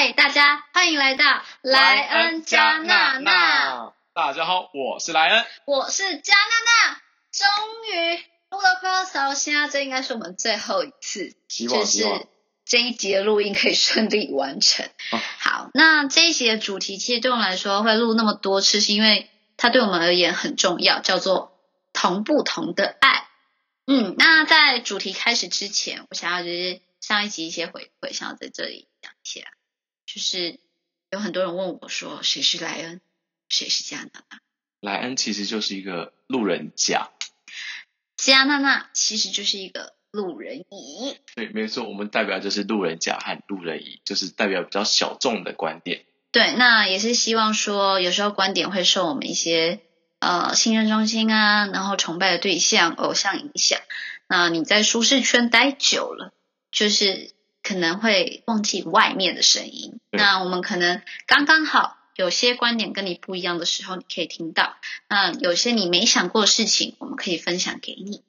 嗨，大家欢迎来到莱恩加娜娜，大家好，我是莱恩，我是加娜娜。终于录了快要扫虾，这应该是我们最后一次，就是这一集的录音可以顺利完成。好，那这一集的主题其实对我们来说会录那么多次，是因为它对我们而言很重要，叫做同不同的爱。嗯，那在主题开始之前，我想要就是上一集一些回馈，想要在这里讲一下。就是有很多人问我说，谁是莱恩，谁是加娜娜？莱恩其实就是一个路人甲，加娜娜其实就是一个路人乙。对，没错，我们代表就是路人甲和路人乙，就是代表比较小众的观点。对，那也是希望说，有时候观点会受我们一些呃信任中心啊，然后崇拜的对象、偶像影响。那你在舒适圈待久了，就是。可能会忘记外面的声音，那我们可能刚刚好有些观点跟你不一样的时候，你可以听到。那有些你没想过的事情，我们可以分享给你。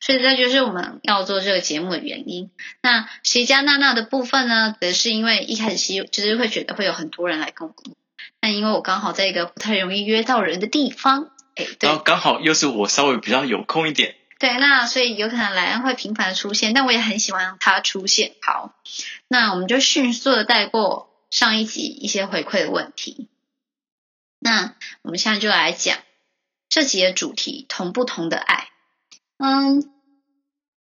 所以这就是我们要做这个节目的原因。那谁家娜娜的部分呢，则是因为一开始其实就是会觉得会有很多人来跟我录，那因为我刚好在一个不太容易约到人的地方，哎，然后刚好又是我稍微比较有空一点。对，那所以有可能莱恩会频繁的出现，但我也很喜欢他出现。好，那我们就迅速的带过上一集一些回馈的问题。那我们现在就来讲这集的主题：同不同的爱。嗯，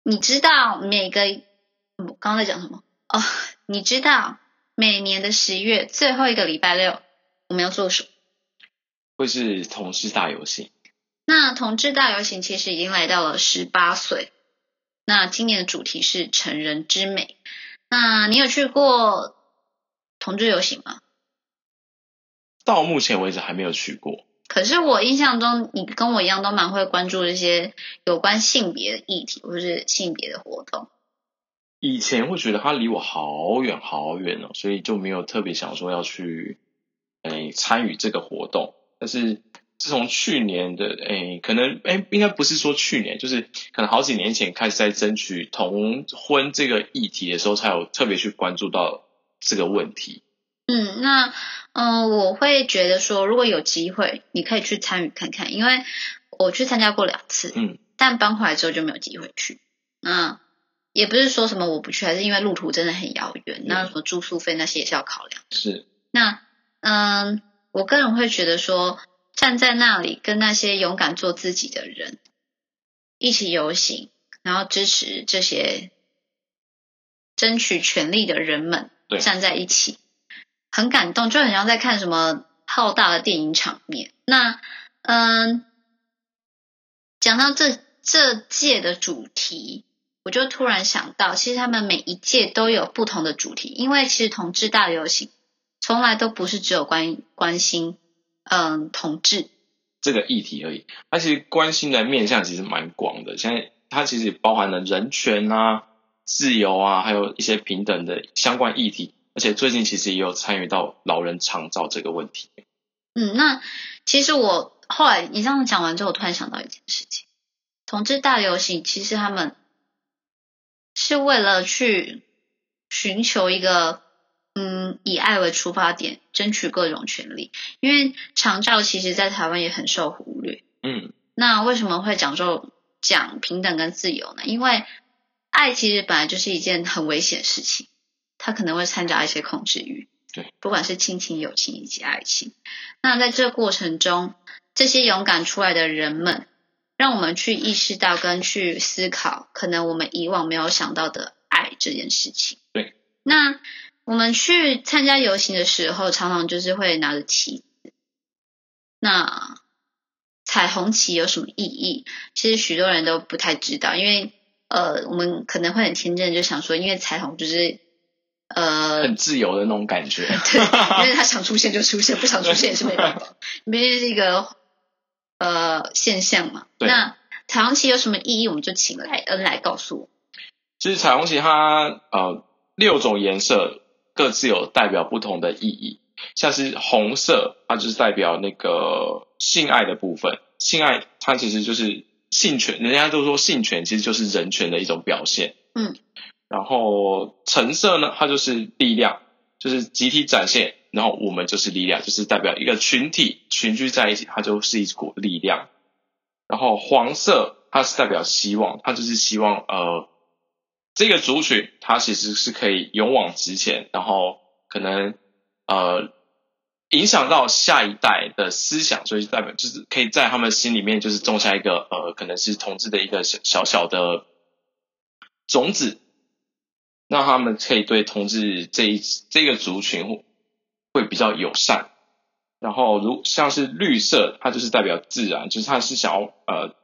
你知道每个我刚刚在讲什么？哦，你知道每年的十月最后一个礼拜六我们要做什么？会是同事大游行。那同志大游行其实已经来到了十八岁。那今年的主题是成人之美。那你有去过同志游行吗？到目前为止还没有去过。可是我印象中，你跟我一样都蛮会关注这些有关性别的议题或是性别的活动。以前会觉得它离我好远好远哦，所以就没有特别想说要去诶参与这个活动。但是。自从去年的诶，可能诶，应该不是说去年，就是可能好几年前开始在争取同婚这个议题的时候，才有特别去关注到这个问题。嗯，那嗯，我会觉得说，如果有机会，你可以去参与看看，因为我去参加过两次，嗯，但搬回来之后就没有机会去。那也不是说什么我不去，还是因为路途真的很遥远，那什么住宿费那些也是要考量。是。那嗯，我个人会觉得说。站在那里，跟那些勇敢做自己的人一起游行，然后支持这些争取权利的人们站在一起，很感动，就很像在看什么浩大的电影场面。那嗯，讲到这这届的主题，我就突然想到，其实他们每一届都有不同的主题，因为其实同志大游行从来都不是只有关关心。嗯，同志这个议题而已，它其实关心的面向其实蛮广的。现在它其实包含了人权啊、自由啊，还有一些平等的相关议题。而且最近其实也有参与到老人长照这个问题。嗯，那其实我后来你这样讲完之后，我突然想到一件事情：同志大游行其实他们是为了去寻求一个。嗯，以爱为出发点，争取各种权利。因为长照其实，在台湾也很受忽略。嗯，那为什么会讲究讲平等跟自由呢？因为爱其实本来就是一件很危险的事情，它可能会掺杂一些控制欲。对，不管是亲情、友情以及爱情。那在这个过程中，这些勇敢出来的人们，让我们去意识到跟去思考，可能我们以往没有想到的爱这件事情。对，那。我们去参加游行的时候，常常就是会拿着旗子。那彩虹旗有什么意义？其实许多人都不太知道，因为呃，我们可能会很天真，就想说，因为彩虹就是呃很自由的那种感觉，对，因为它想出现就出现，不想出现也是没办法，因为是一个呃现象嘛。那彩虹旗有什么意义？我们就请来恩来告诉我。其实彩虹旗它呃六种颜色。各自有代表不同的意义，像是红色，它就是代表那个性爱的部分。性爱它其实就是性权，人家都说性权其实就是人权的一种表现。嗯，然后橙色呢，它就是力量，就是集体展现，然后我们就是力量，就是代表一个群体群居在一起，它就是一股力量。然后黄色它是代表希望，它就是希望呃这个族群它其实是可以勇往直前，然后可能呃影响到下一代的思想，所以代表就是可以在他们心里面就是种下一个呃可能是统治的一个小小小的种子，让他们可以对统治这一这个族群会比较友善。然后，如像是绿色，它就是代表自然，就是它是想要呃，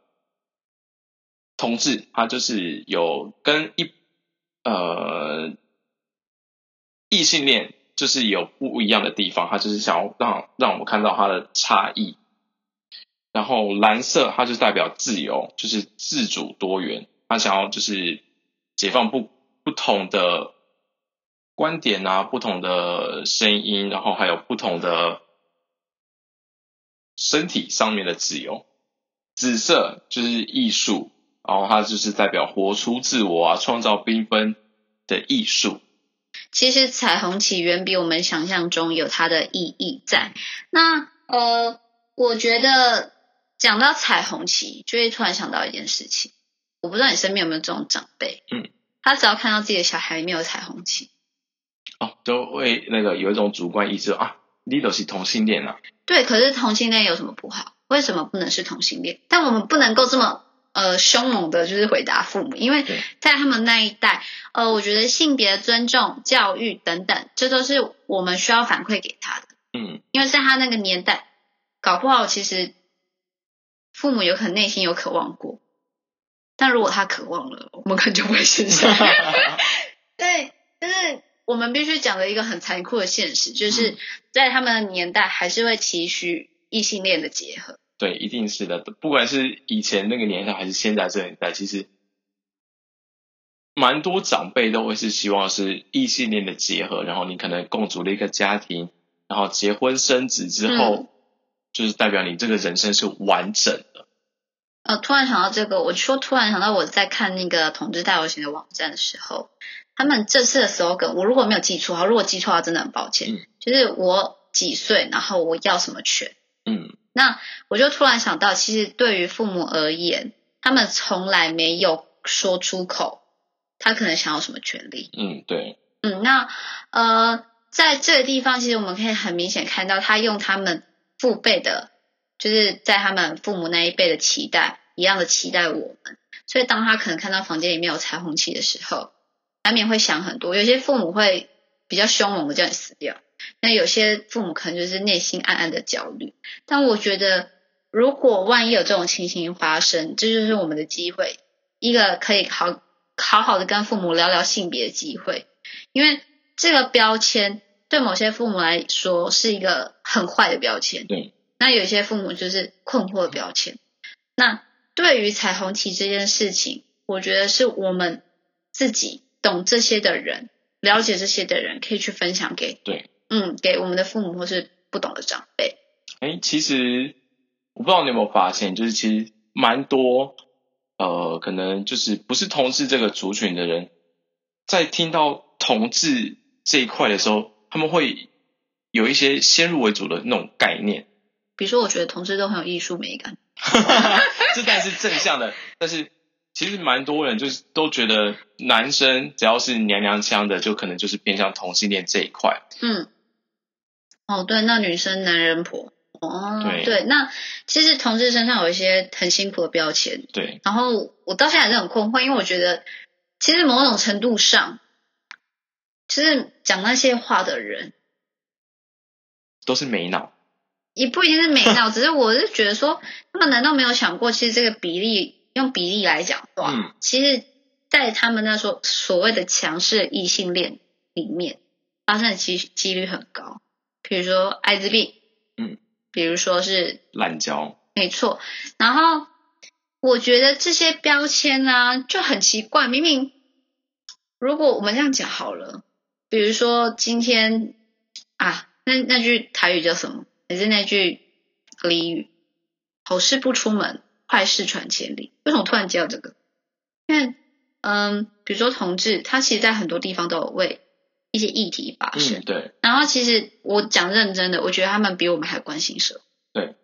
同志，它就是有跟一呃异性恋就是有不一样的地方，他就是想要让让我们看到它的差异。然后蓝色，它就代表自由，就是自主多元，他想要就是解放不不同的观点啊，不同的声音，然后还有不同的。身体上面的自由，紫色就是艺术，然后它就是代表活出自我啊，创造缤纷的艺术。其实彩虹旗远比我们想象中有它的意义在。那呃，我觉得讲到彩虹旗，就会突然想到一件事情，我不知道你身边有没有这种长辈，嗯，他只要看到自己的小孩里面有彩虹旗，哦，都会那个有一种主观意识啊。你都是同性恋啊？对，可是同性恋有什么不好？为什么不能是同性恋？但我们不能够这么呃凶猛的，就是回答父母，因为在他们那一代，呃，我觉得性别尊重、教育等等，这都是我们需要反馈给他的。嗯，因为在他那个年代，搞不好其实父母有可能内心有渴望过，但如果他渴望了，我们可能就不会生 下。对，就是。我们必须讲的一个很残酷的现实，就是在他们的年代，还是会期许异性恋的结合。对，一定是的。不管是以前那个年代，还是现在这个年代，其实蛮多长辈都会是希望是异性恋的结合。然后你可能共组了一个家庭，然后结婚生子之后，就是代表你这个人生是完整的。呃，突然想到这个，我说突然想到我在看那个统治大游行的网站的时候。他们这次的 slogan，我如果没有记错哈，如果记错的话，真的很抱歉。嗯，就是我几岁，然后我要什么权。嗯，那我就突然想到，其实对于父母而言，他们从来没有说出口，他可能想要什么权利。嗯，对。嗯，那呃，在这个地方，其实我们可以很明显看到，他用他们父辈的，就是在他们父母那一辈的期待一样的期待我们。所以，当他可能看到房间里面有彩虹旗的时候，难免会想很多，有些父母会比较凶猛的叫你死掉，那有些父母可能就是内心暗暗的焦虑。但我觉得，如果万一有这种情形发生，这就是我们的机会，一个可以好好好的跟父母聊聊性别的机会。因为这个标签对某些父母来说是一个很坏的标签，对。那有些父母就是困惑的标签。那对于彩虹旗这件事情，我觉得是我们自己。懂这些的人，了解这些的人，可以去分享给对，嗯，给我们的父母或是不懂的长辈。哎，其实我不知道你有没有发现，就是其实蛮多呃，可能就是不是同志这个族群的人，在听到同志这一块的时候，他们会有一些先入为主的那种概念。比如说，我觉得同志都很有艺术美感，这当然是正向的，但是。其实蛮多人就是都觉得男生只要是娘娘腔的，就可能就是偏向同性恋这一块。嗯，哦，对，那女生男人婆，哦，对，对，那其实同志身上有一些很辛苦的标签。对，然后我到现在还是很困惑，因为我觉得其实某种程度上，就是讲那些话的人都是没脑，也不一定是没脑，只是我是觉得说，他们难道没有想过，其实这个比例？用比例来讲的话，其实，在他们那说所谓的强势异性恋里面，发生的几几率很高。比如说艾滋病，嗯，比如说是滥交，没错。然后我觉得这些标签呢就很奇怪。明明如果我们这样讲好了，比如说今天啊，那那句台语叫什么？也是那句俚语：好事不出门。坏事传千里，为什么突然接到这个？因为，嗯，比如说同志，他其实，在很多地方都有为一些议题发生。嗯，对，然后其实我讲认真的，我觉得他们比我们还关心社会。对，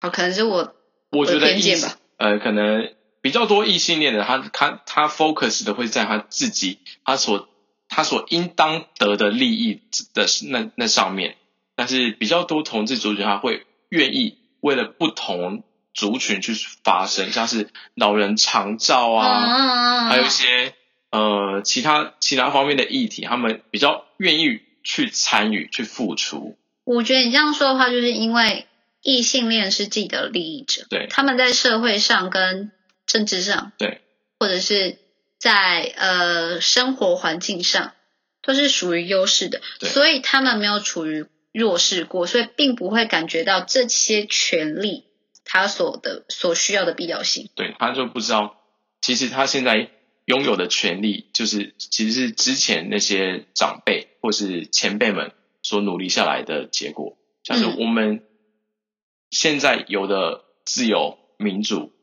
好，可能是我我觉得异性偏见吧。呃，可能比较多异性恋的，他他他 focus 的会在他自己他所他所应当得的利益的那那上面，但是比较多同志族群他会愿意为了不同族群去发声，像是老人长照啊，嗯还有一些呃其他其他方面的议题，他们比较愿意去参与去付出。我觉得你这样说的话，就是因为异性恋是既得利益者，对他们在社会上跟政治上，对，或者是在呃生活环境上，都是属于优势的，对所以他们没有处于弱势过，所以并不会感觉到这些权利他所的所需要的必要性。对他就不知道，其实他现在拥有的权利，就是其实是之前那些长辈或是前辈们所努力下来的结果。像是嗯我们现在有的自由民主，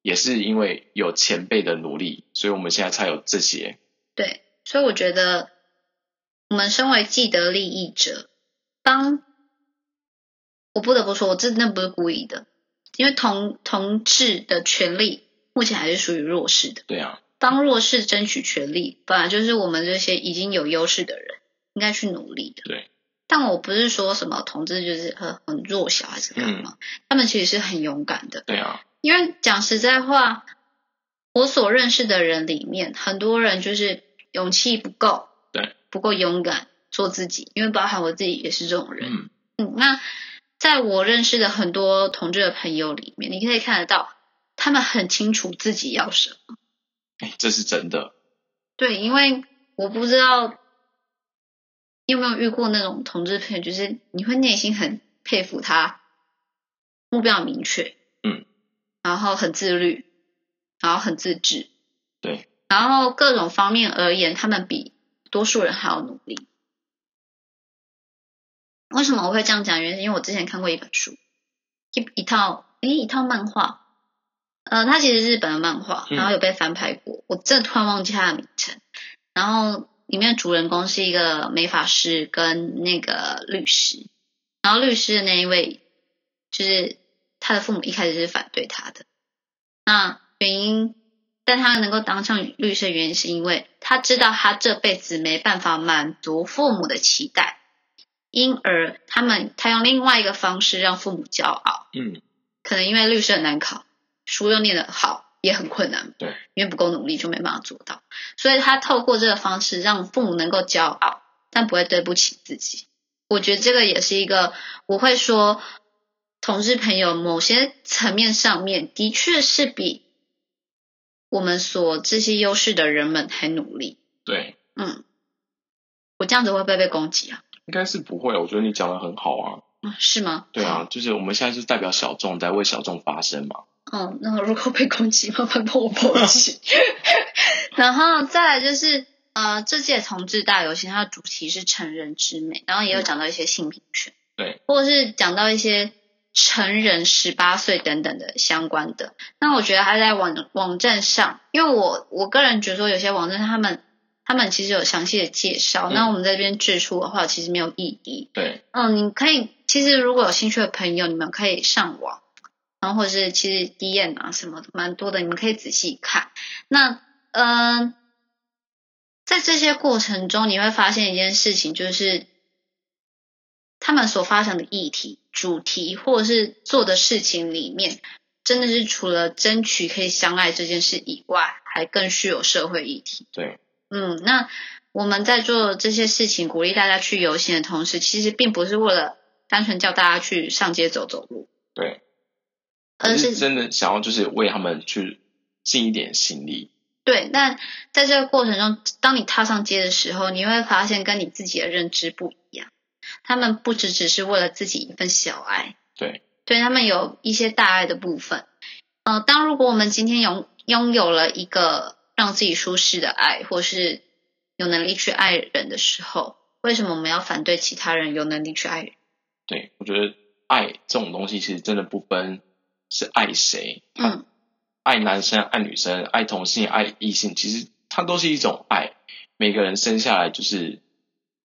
也是因为有前辈的努力，所以我们现在才有这些。对，所以我觉得我们身为既得利益者，当我不得不说，我真的不是故意的，因为同同志的权利目前还是属于弱势的。对啊，帮弱势争取权利，本来就是我们这些已经有优势的人应该去努力的。对。但我不是说什么同志就是很很弱小还是干嗯嘛，他们其实是很勇敢的。对啊，因为讲实在话，我所认识的人里面，很多人就是勇气不够，对，不够勇敢做自己。因为包含我自己也是这种人。嗯，嗯，那在我认识的很多同志的朋友里面，你可以看得到，他们很清楚自己要什么。哎，这是真的。对，因为我不知道你有没有遇过那种同志朋友，就是你会内心很佩服他，目标明确，嗯，然后很自律，然后很自制，对，然后各种方面而言，他们比多数人还要努力。为什么我会这样讲？原因是因为我之前看过一本书，一一套诶一套漫画，呃，它其实是日本的漫画，嗯然后有被翻拍过，我真的突然忘记它的名称。然后里面的主人公是一个美法师跟那个律师，然后律师的那一位就是他的父母一开始是反对他的，那原因，但他能够当上律师的原因是因为他知道他这辈子没办法满足父母的期待，因而他们他用另外一个方式让父母骄傲。嗯，可能因为律师很难考，书又念得好，也很困难，对，因为不够努力就没办法做到，所以他透过这个方式让父母能够骄傲，但不会对不起自己。我觉得这个也是一个，我会说，同志朋友某些层面上面的确是比我们所这些优势的人们还努力。对，嗯，我这样子会不会被攻击啊？应该是不会。我觉得你讲的很好啊。嗯，是吗？对啊，就是我们现在是代表小众，在为小众发声嘛。嗯，那如果被攻击，麻烦帮我报警。然后再来就是，呃，这届同志大游行，它的主题是成人之美，然后也有讲到一些性平权，对，或者是讲到一些成人十八岁等等的相关的。那我觉得还在网网站上，因为我我个人觉得说，有些网站他们他们其实有详细的介绍，嗯那我们在这边指出的话，其实没有意义。对，嗯，你可以，其实如果有兴趣的朋友，你们可以上网，然后或者是其实 D N 啊什么的蛮多的，你们可以仔细看。那嗯、在这些过程中，你会发现一件事情，就是他们所发展的议题、主题或者是做的事情里面，真的是除了争取可以相爱这件事以外，还更具有社会议题。对，嗯，那我们在做这些事情，鼓励大家去游行的同时，其实并不是为了单纯叫大家去上街走走路，对，而是真的想要就是为他们去尽一点心力。对。但在这个过程中，当你踏上街的时候，你会发现跟你自己的认知不一样。他们不只只是为了自己一份小爱，对，对他们有一些大爱的部分。呃，当如果我们今天拥拥有了一个让自己舒适的爱，或是有能力去爱人的时候，为什么我们要反对其他人有能力去爱人？对，我觉得爱这种东西其实真的不分是爱谁，它嗯，爱男生、爱女生、爱同性、爱异性，其实它都是一种爱。每个人生下来就是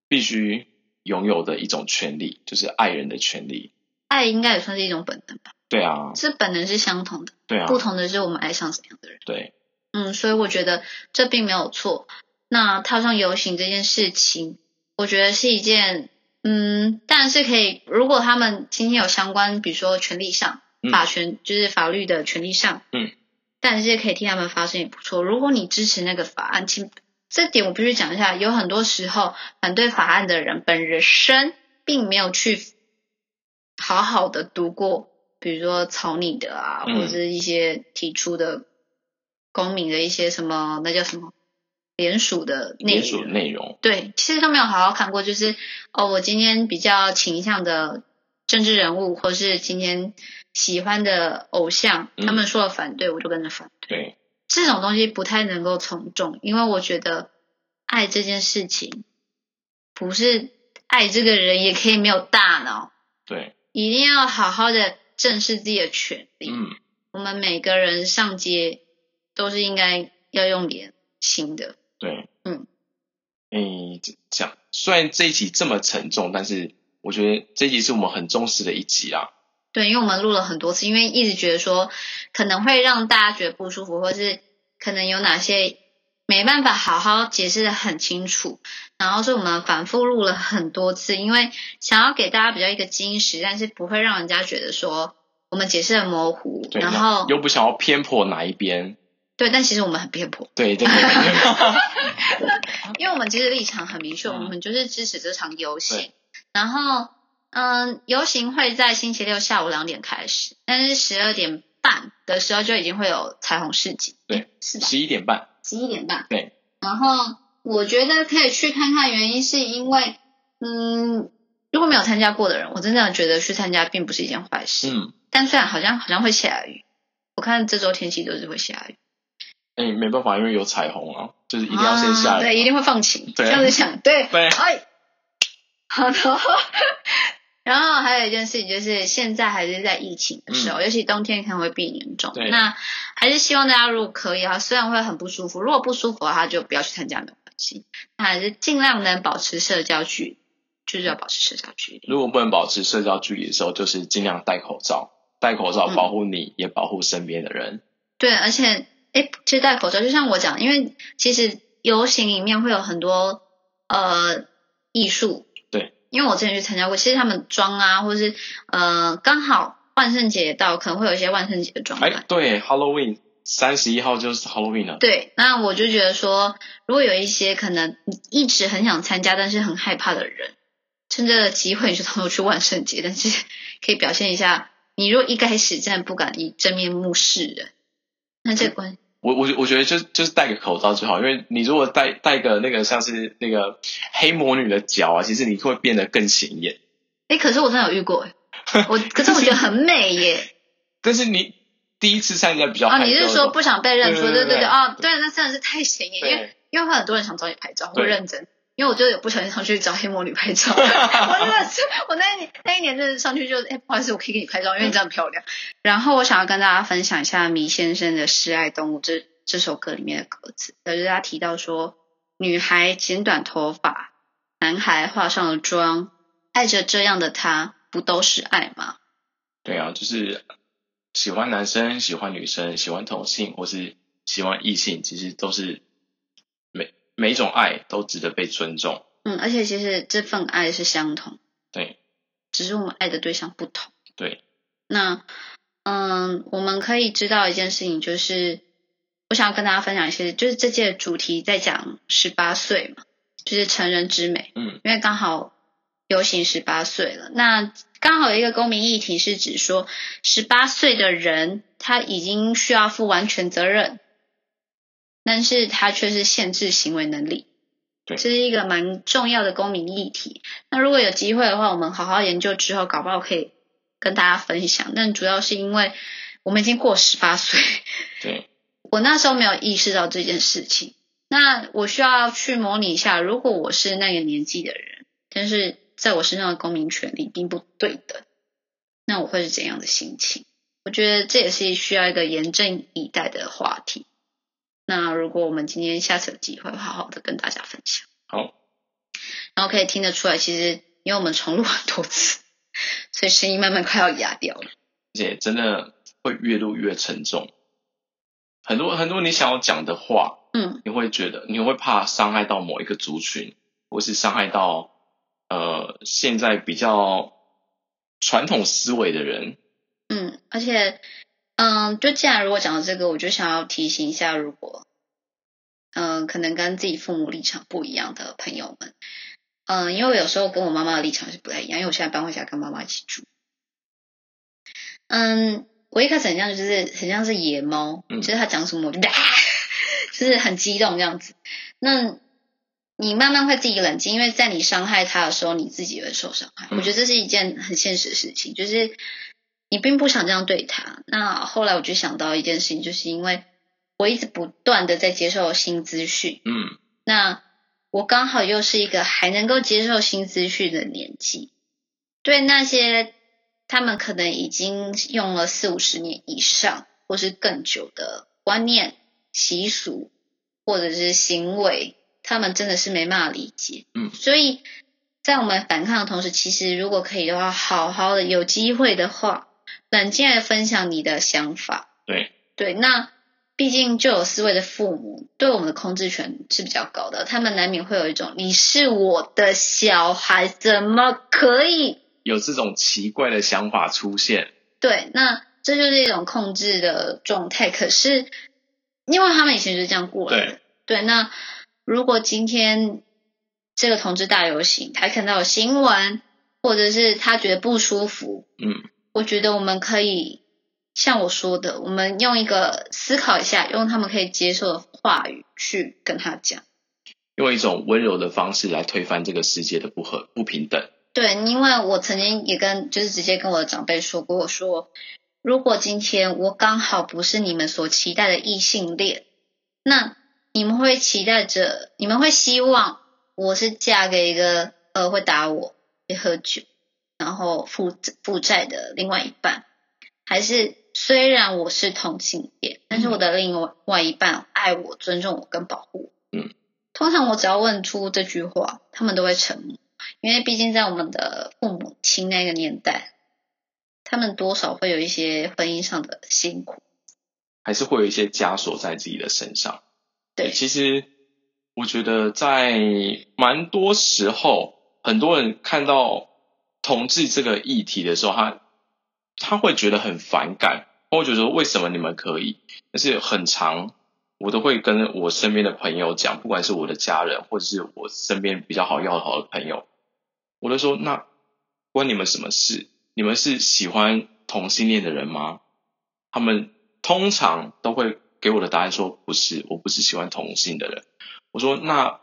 必须拥有的一种权利，就是爱人的权利。爱应该也算是一种本能吧？对啊，是本能是相同的，对啊，不同的是我们爱上怎样的人。对，嗯，所以我觉得这并没有错。那踏上游行这件事情，我觉得是一件，嗯，但是可以，如果他们今天有相关，比如说权利上、嗯法权，就是法律的权利上，嗯，但是可以替他们发声也不错。如果你支持那个法案，请这点我必须讲一下，有很多时候反对法案的人本人身并没有去好好的读过，比如说草拟的啊，嗯。或者是一些提出的公民的一些什么，那叫什么联署的内联署容。内容，对，其实都没有好好看过，就是哦，我今天比较倾向的政治人物，或是今天喜欢的偶像，嗯他们说了反对，我就跟着反对。对，这种东西不太能够从众，因为我觉得爱这件事情不是爱这个人也可以没有大脑，对，一定要好好的正视自己的权利。嗯，我们每个人上街都是应该要用点心的。对，嗯，诶，这这样，虽然这一集这么沉重，但是我觉得这一集是我们很重视的一集啊。对，因为我们录了很多次，因为一直觉得说可能会让大家觉得不舒服，或是可能有哪些没办法好好解释的很清楚，然后所以我们反复录了很多次，因为想要给大家比较一个惊喜，但是不会让人家觉得说我们解释的模糊，然后又不想要偏颇哪一边，对，但其实我们很偏颇，对对 因为我们其实立场很明确，嗯我们就是支持这场游行对。然后，嗯，游行会在星期六下午两点开始，但是十二点半的时候就已经会有彩虹市集，对，是的？十一点半，十一点半。对。然后我觉得可以去看看，原因是因为，嗯，如果没有参加过的人，我真的觉得去参加并不是一件坏事。嗯，但虽然好像好像会下雨，我看这周天气都是会下雨。哎，没办法，因为有彩虹啊，就是一定要先下雨。啊对，一定会放晴。对这样子想，对，对哎，好的。然后还有一件事情就是，现在还是在疫情的时候，尤其冬天可能会变严重。那还是希望大家如果可以啊，虽然会很不舒服，如果不舒服的话就不要去参加，没有关系。那还是尽量能保持社交距离，就是要保持社交距离。如果不能保持社交距离的时候，就是尽量戴口罩，戴口罩嗯保护你，也保护身边的人。对，而且，哎，其实戴口罩，就像我讲，因为其实游行里面会有很多呃艺术，对，因为我之前去参加过，其实他们妆啊，或是呃刚好万圣节到，可能会有一些万圣节的装扮。哎，对，Halloween 三十一号就是 Halloween 了。对，那我就觉得说，如果有一些可能一直很想参加，但是很害怕的人，趁这个机会你就偷偷去万圣节，但是 可以表现一下，你如果一开始真的不敢以真面目示人，那这个关我我我觉得就就是戴个口罩就好，因为你如果戴戴个那个像是那个黑魔女的脚啊，其实你会变得更显眼。哎，可是我真的有遇过，诶我可是我觉得很美耶。但是你第一次参加比较啊，害你是说不想被认出？对对对啊对，哦，对，那真的是太显眼，因为因为会很多人想找你拍照，会认真。因为我就有不小心上去找黑魔女拍照，我真的是我那一年那一年真的上去就哎，不好意思，我可以给你拍照，因为你真的很漂亮。然后我想要跟大家分享一下迷先生的《示爱动物》这这首歌里面的歌词，就是他提到说，女孩剪短头发，男孩化上了妆，爱着这样的他，不都是爱吗？对啊，就是喜欢男生、喜欢女生、喜欢同性或是喜欢异性，其实都是每每一种爱都值得被尊重。嗯，而且其实这份爱是相同。对只是我们爱的对象不同。对，那嗯，我们可以知道一件事情，就是我想要跟大家分享一些，就是这届主题在讲十八岁嘛，就是成人之美，嗯，因为刚好游行十八岁了，那刚好有一个公民议题是指说，十八岁的人他已经需要负完全责任，但是他却是限制行为能力。对这是一个蛮重要的公民议题。那如果有机会的话，我们好好研究之后，搞不好可以跟大家分享。但主要是因为我们已经过十八岁，对我那时候没有意识到这件事情。那我需要去模拟一下，如果我是那个年纪的人，但是在我身上的公民权利并不对等，那我会是怎样的心情？我觉得这也是需要一个严阵以待的话题。那如果我们今天下次有机会，好好的跟大家分享。好，然后可以听得出来，其实因为我们重录很多次，所以声音慢慢快要哑掉了。而且真的会越录越沉重，很多很多你想要讲的话，嗯，你会觉得你会怕伤害到某一个族群，或是伤害到呃现在比较传统思维的人。嗯，而且，嗯，就既然如果讲到这个，我就想要提醒一下，如果，嗯，可能跟自己父母立场不一样的朋友们，嗯，因为有时候跟我妈妈的立场是不太一样，因为我现在搬回家跟妈妈一起住。嗯，我一开始很像就是很像是野猫，嗯就是他讲什么我就 就是很激动这样子。那你慢慢会自己冷静，因为在你伤害他的时候，你自己也会受伤害。嗯我觉得这是一件很现实的事情，就是你并不想这样对他。那后来我就想到一件事情，就是因为我一直不断的在接受新资讯，嗯那我刚好又是一个还能够接受新资讯的年纪，对那些他们可能已经用了四五十年以上或是更久的观念、习俗或者是行为，他们真的是没办法理解。嗯所以在我们反抗的同时，其实如果可以的话，好好的有机会的话，冷静的分享你的想法。对，对，那毕竟就有思维的父母对我们的控制权是比较高的，他们难免会有一种你是我的小孩，怎么可以？有这种奇怪的想法出现，对，那这就是一种控制的状态。可是因为他们以前就是这样过来的，对。那如果今天这个同志大游行，他看到有新闻，或者是他觉得不舒服，嗯我觉得我们可以像我说的，我们用一个思考一下，用他们可以接受的话语去跟他讲。用一种温柔的方式来推翻这个世界的不和不平等。对，因为我曾经也跟就是直接跟我的长辈说过，我说如果今天我刚好不是你们所期待的异性恋，那你们会期待着，你们会希望我是嫁给一个呃会打我、会喝酒，然后负负债的另外一半，还是虽然我是同性恋，但是我的另外外一半爱我、尊重我跟保护我？嗯，通常我只要问出这句话，他们都会沉默。因为毕竟在我们的父母亲那个年代，他们多少会有一些婚姻上的辛苦。还是会有一些枷锁在自己的身上。对其实我觉得在蛮多时候，很多人看到同志这个议题的时候，他他会觉得很反感，或会觉得说为什么你们可以？但是很长，我都会跟我身边的朋友讲，不管是我的家人，或者是我身边比较好要好的朋友，我都说那关你们什么事？你们是喜欢同性恋的人吗？他们通常都会给我的答案说不是，我不是喜欢同性的人。我说那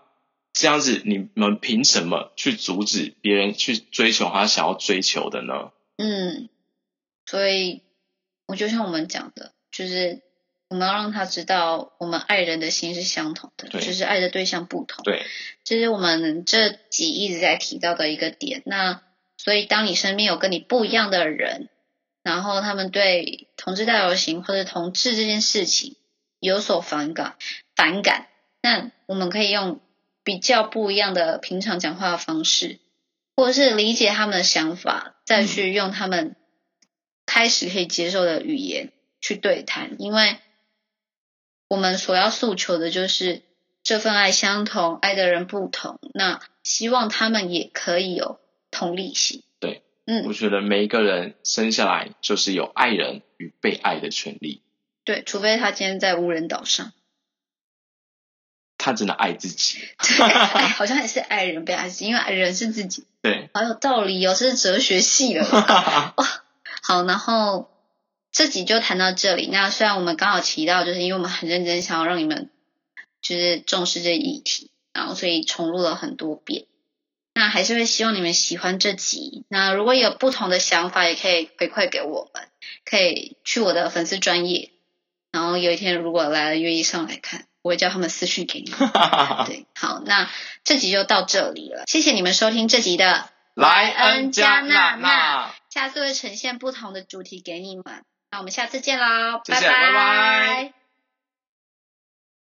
这样子，你们凭什么去阻止别人去追求他想要追求的呢？嗯，所以我就像我们讲的，就是我们要让他知道，我们爱人的心是相同的，对就是爱的对象不同。对，这是我们这集一直在提到的一个点。那所以，当你身边有跟你不一样的人，然后他们对同志大游行或者同志这件事情有所反感，反感，那我们可以用比较不一样的平常讲话的方式，或者是理解他们的想法，再去用他们开始可以接受的语言去对谈，因为我们所要诉求的就是这份爱相同，爱的人不同，那希望他们也可以有同理心。对，嗯。我，觉得每一个人生下来就是有爱人与被爱的权利，对，除非他今天在无人岛上，他真的爱自己。哎，好像也是爱人被爱自己，因为爱人是自己，对，好有道理哦，这是哲学系的 哇。好，然后这集就谈到这里。那虽然我们刚好提到，就是因为我们很认真想要让你们就是重视这议题，然后所以重录了很多遍。那还是会希望你们喜欢这集。那如果有不同的想法，也可以回馈给我们，可以去我的粉丝专业。然后有一天如果来了，愿意上来看，我会叫他们私讯给你。们。对，好，那这集就到这里了，谢谢你们收听这集的莱恩加娜娜，下次会呈现不同的主题给你们。那我们下次见喽，谢谢拜。拜拜